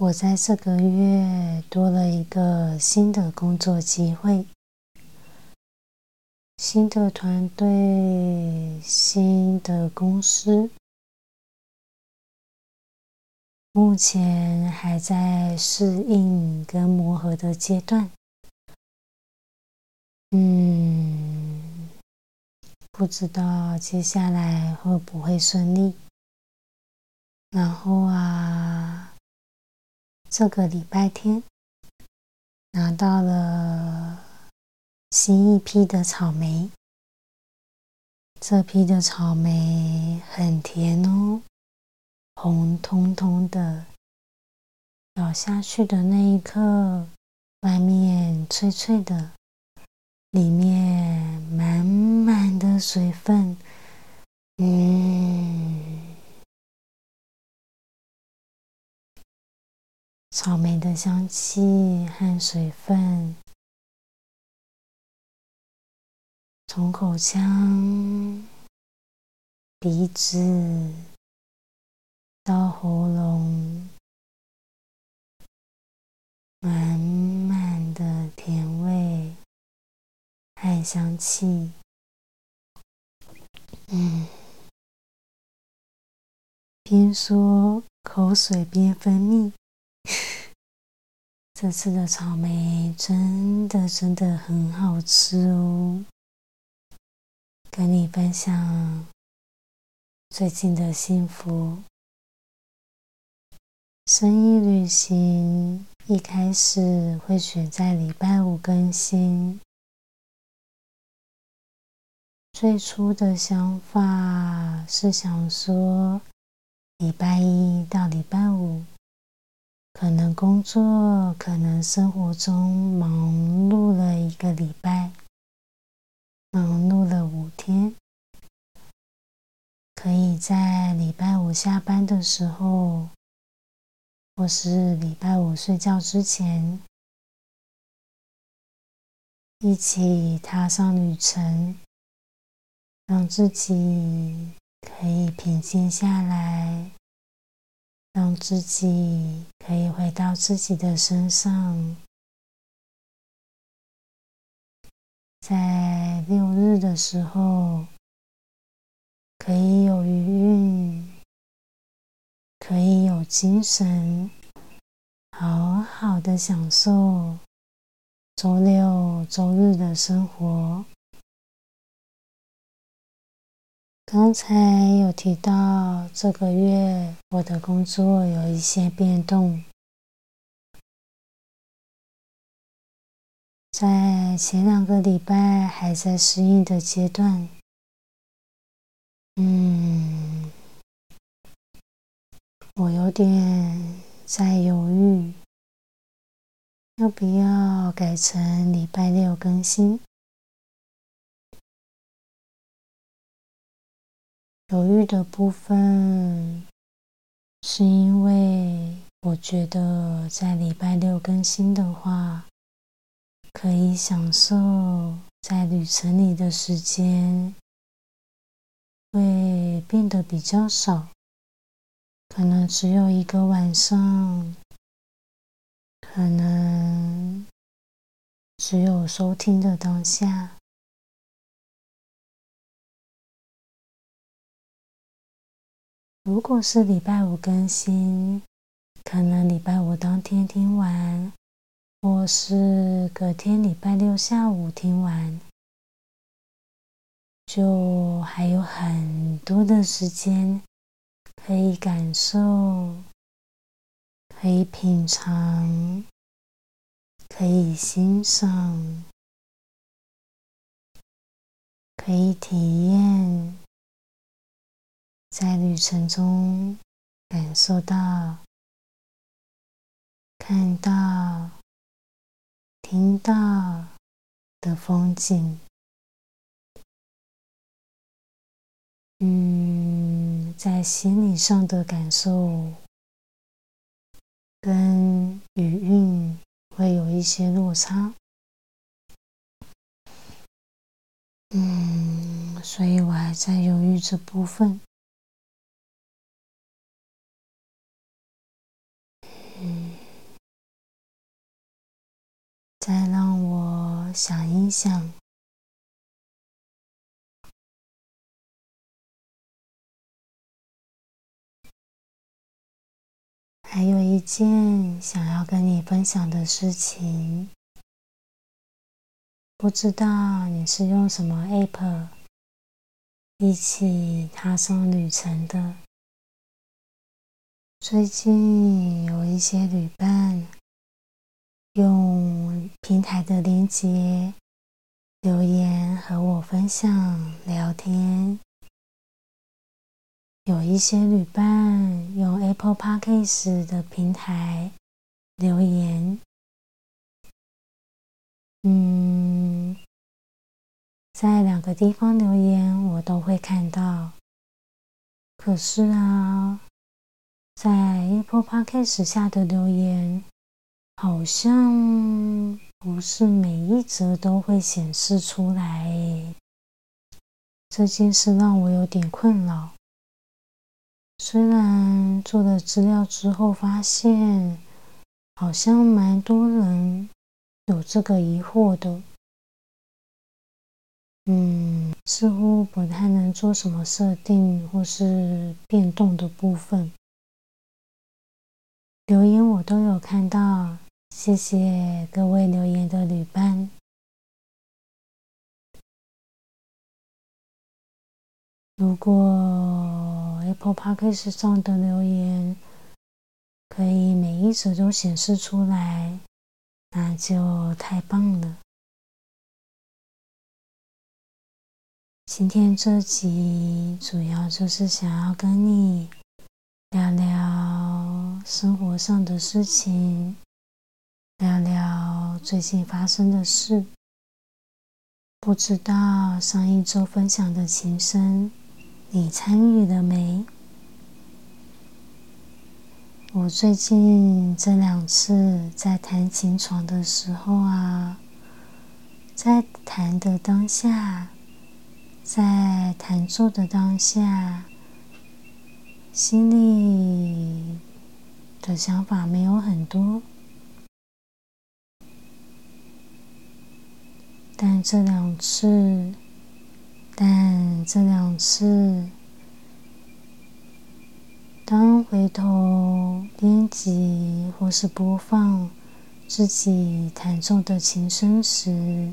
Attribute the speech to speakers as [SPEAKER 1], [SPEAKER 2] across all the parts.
[SPEAKER 1] 我在这个月多了一个新的工作机会，新的团队，新的公司，目前还在适应跟磨合的阶段。嗯，不知道接下来会不会顺利。然后啊。这个礼拜天拿到了新一批的草莓，这批的草莓很甜哦，红彤彤的，咬下去的那一刻，外面脆脆的，里面满满的水分，嗯。草莓的香气和水分，从口腔、鼻子到喉咙，满满的甜味和香气，嗯，边说口水边分泌。这次的草莓真的真的很好吃哦！跟你分享最近的幸福。生意旅行一开始会选在礼拜五更新，最初的想法是想说礼拜一到礼拜五。可能工作，可能生活中忙碌了一个礼拜，忙碌了五天，可以在礼拜五下班的时候，或是礼拜五睡觉之前，一起踏上旅程，让自己可以平静下来。让自己可以回到自己的身上，在六日的时候可以有余韵，可以有精神，好好的享受周六周日的生活。刚才有提到，这个月我的工作有一些变动。在前两个礼拜还在适应的阶段，嗯，我有点在犹豫，要不要改成礼拜六更新。犹豫的部分，是因为我觉得在礼拜六更新的话，可以享受在旅程里的时间会变得比较少，可能只有一个晚上，可能只有收听的当下。如果是礼拜五更新，可能礼拜五当天听完，或是隔天礼拜六下午听完，就还有很多的时间可以感受，可以品尝，可以欣赏，可以体验。在旅程中，感受到、看到、听到的风景。嗯，在心理上的感受跟语韵会有一些落差。嗯，所以我还在犹豫这部分。再让我想一想。还有一件想要跟你分享的事情，不知道你是用什么 App 一起踏上旅程的？最近有一些旅伴用平台的连接留言和我分享聊天。有一些旅伴用 Apple Podcast 的平台留言，嗯，在两个地方留言我都会看到。可是啊，在 Apple Podcast 下的留言，好像不是每一则都会显示出来。这件事让我有点困扰。虽然做了资料之后，发现好像蛮多人有这个疑惑的，嗯，似乎不太能做什么设定或是变动的部分。留言我都有看到，谢谢各位留言的旅伴。如果 Apple Podcast 上的留言可以每一则都显示出来，那就太棒了。今天这集主要就是想要跟你聊聊生活上的事情，聊聊最近发生的事。不知道上一周分享的琴声。你参与了没？我最近这两次在弹琴床的时候啊，在弹的当下，在弹奏的当下，心里的想法没有很多，但这两次。但这两次，当回头编辑或是播放自己弹奏的琴声时，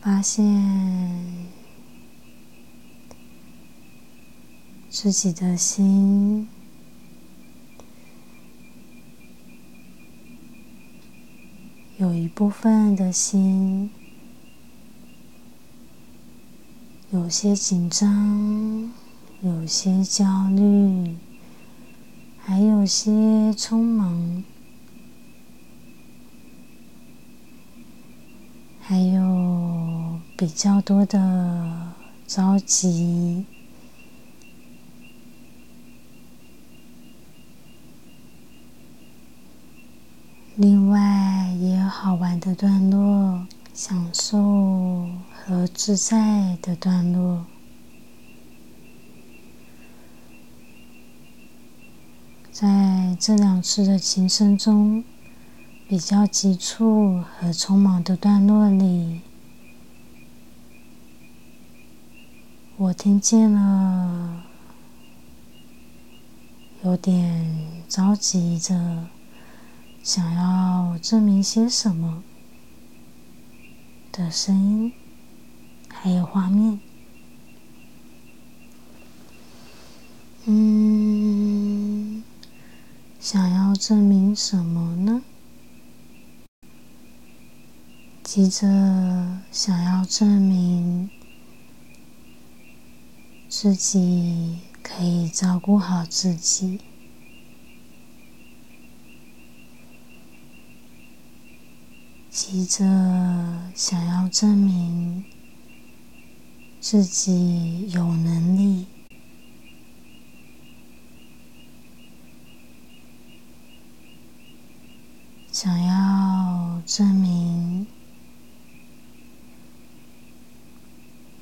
[SPEAKER 1] 发现自己的心。有一部分的心有些紧张，有些焦虑，还有些匆忙，还有比较多的着急。另外好玩的段落，享受和自在的段落。在这两次的琴声中，比较急促和匆忙的段落里，我听见了有点着急着。想要证明些什么的声音，还有画面，嗯，想要证明什么呢？急着想要证明自己可以照顾好自己。急着想要证明自己有能力，想要证明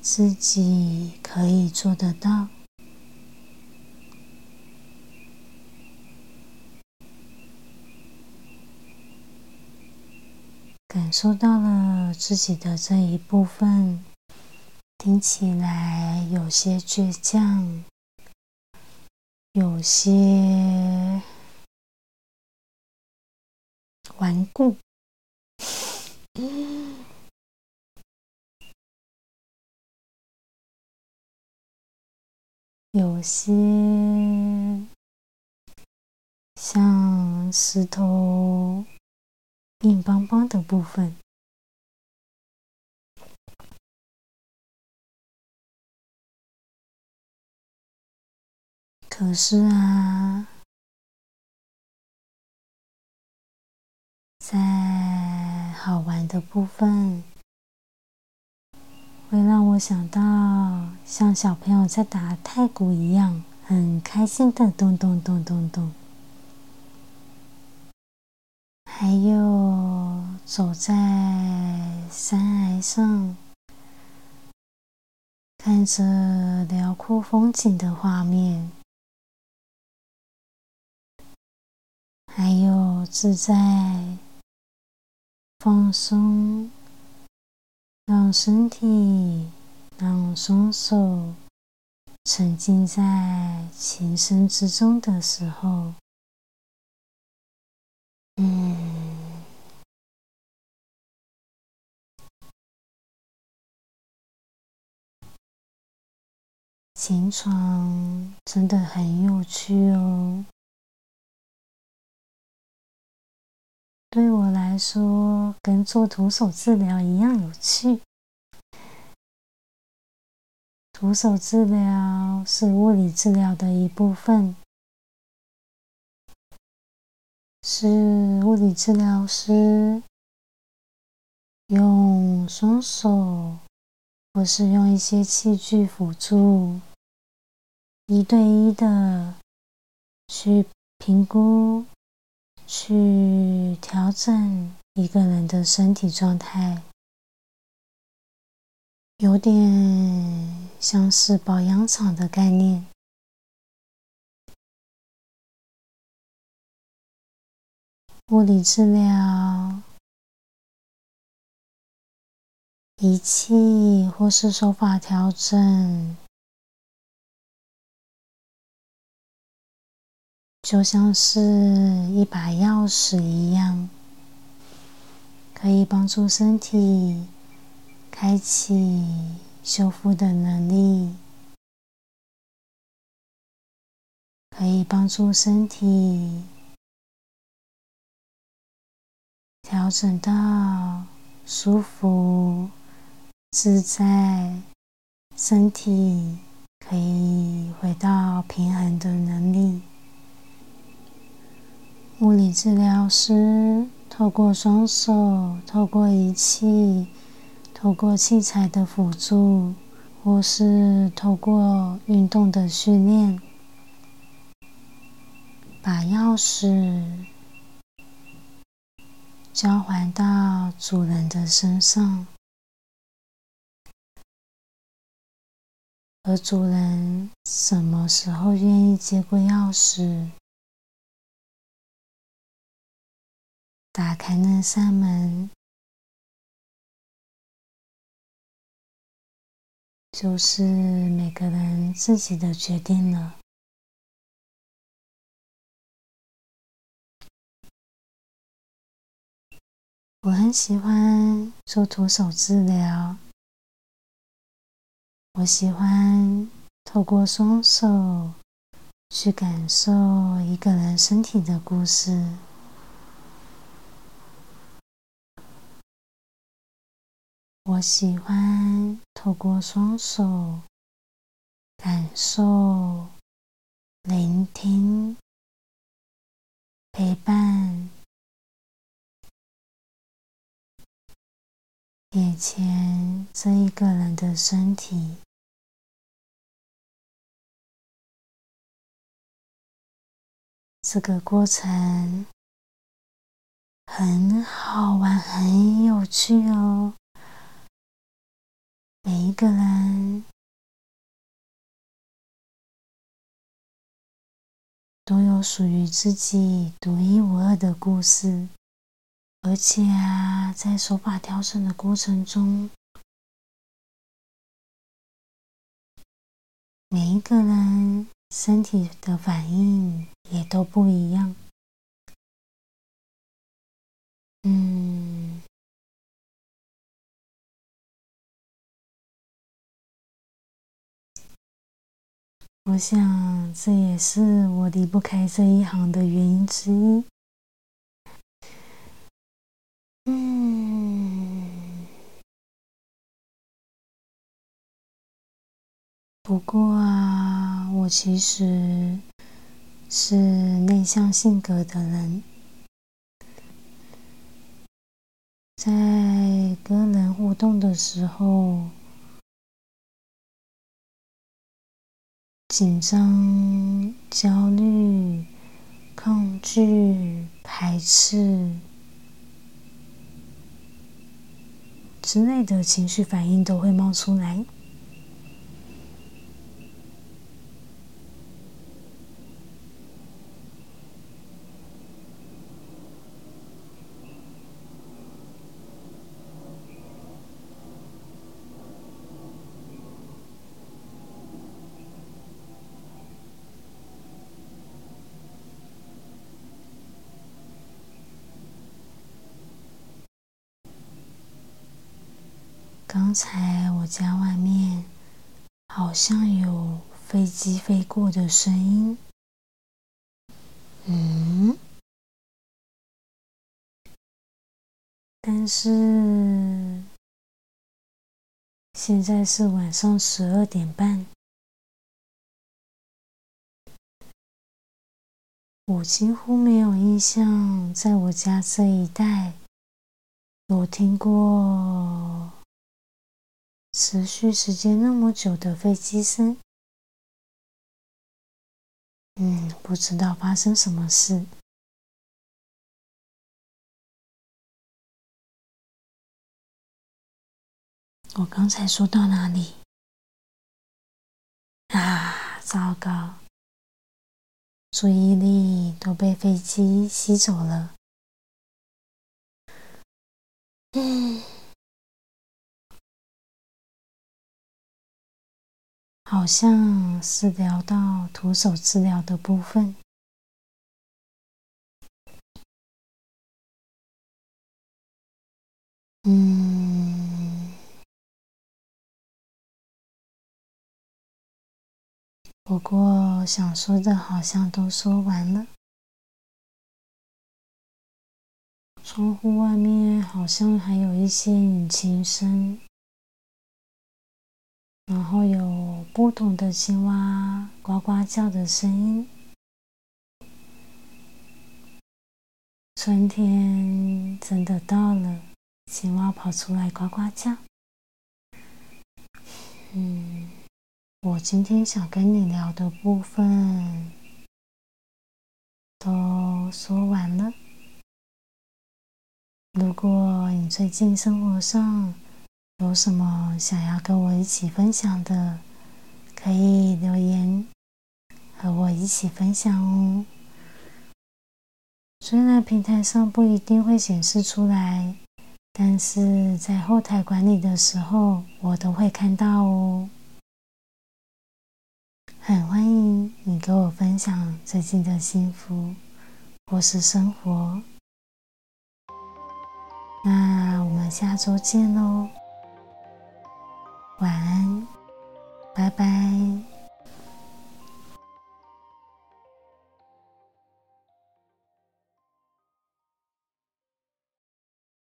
[SPEAKER 1] 自己可以做得到。感受到了自己的这一部分，听起来有些倔强，有些顽固，有些像石头。硬邦邦的部分，可是啊，在好玩的部分，会让我想到像小朋友在打太鼓一样，很开心的咚咚咚咚咚。还有走在山崖上，看着辽阔风景的画面，还有自在放松，让身体、让双手沉浸在琴声之中的时候。嗯，琴床真的很有趣哦。对我来说，跟做徒手治疗一样有趣。徒手治疗是物理治疗的一部分。是物理治疗师用双手，或是用一些器具辅助，一对一的去评估、去调整一个人的身体状态，有点像是保养厂的概念。物理治疗仪器或是手法调整，就像是一把钥匙一样，可以帮助身体开启修复的能力，可以帮助身体。调整到舒服、自在，身体可以回到平衡的能力。物理治疗师透过双手、透过仪器、透过器材的辅助，或是透过运动的训练，把钥匙。交还到主人的身上，而主人什么时候愿意接过钥匙，打开那扇门，就是每个人自己的决定了。我很喜欢做徒手治疗，我喜欢透过双手去感受一个人身体的故事。我喜欢透过双手感受、聆听、陪伴。眼前这一个人的身体。这个过程很好玩，很有趣哦。每一个人都有属于自己独一无二的故事，而且啊，在手法调整的过程中，每一个人。身体的反应也都不一样。嗯，我想这也是我离不开这一行的原因之一。嗯，不过啊。我其实是内向性格的人，在跟人互动的时候，紧张、焦虑、抗拒、排斥之内的情绪反应都会冒出来。刚才我家外面好像有飞机飞过的声音，嗯，但是现在是晚上十二点半，我几乎没有印象在我家这一带有听过。持续时间那么久的飞机声，嗯，不知道发生什么事。我刚才说到哪里？啊，糟糕！注意力都被飞机吸走了。嗯。好像是聊到徒手治疗的部分。嗯，不过想说的好像都说完了。窗户外面好像还有一些引擎声。然后有不同的青蛙呱呱叫的声音，春天真的到了，青蛙跑出来呱呱叫。嗯，我今天想跟你聊的部分都说完了。如果你最近生活上，有什么想要跟我一起分享的，可以留言和我一起分享哦。虽然平台上不一定会显示出来，但是在后台管理的时候，我都会看到哦。很欢迎你跟我分享最近的幸福或是生活。那我们下周见喽。晚安，拜拜。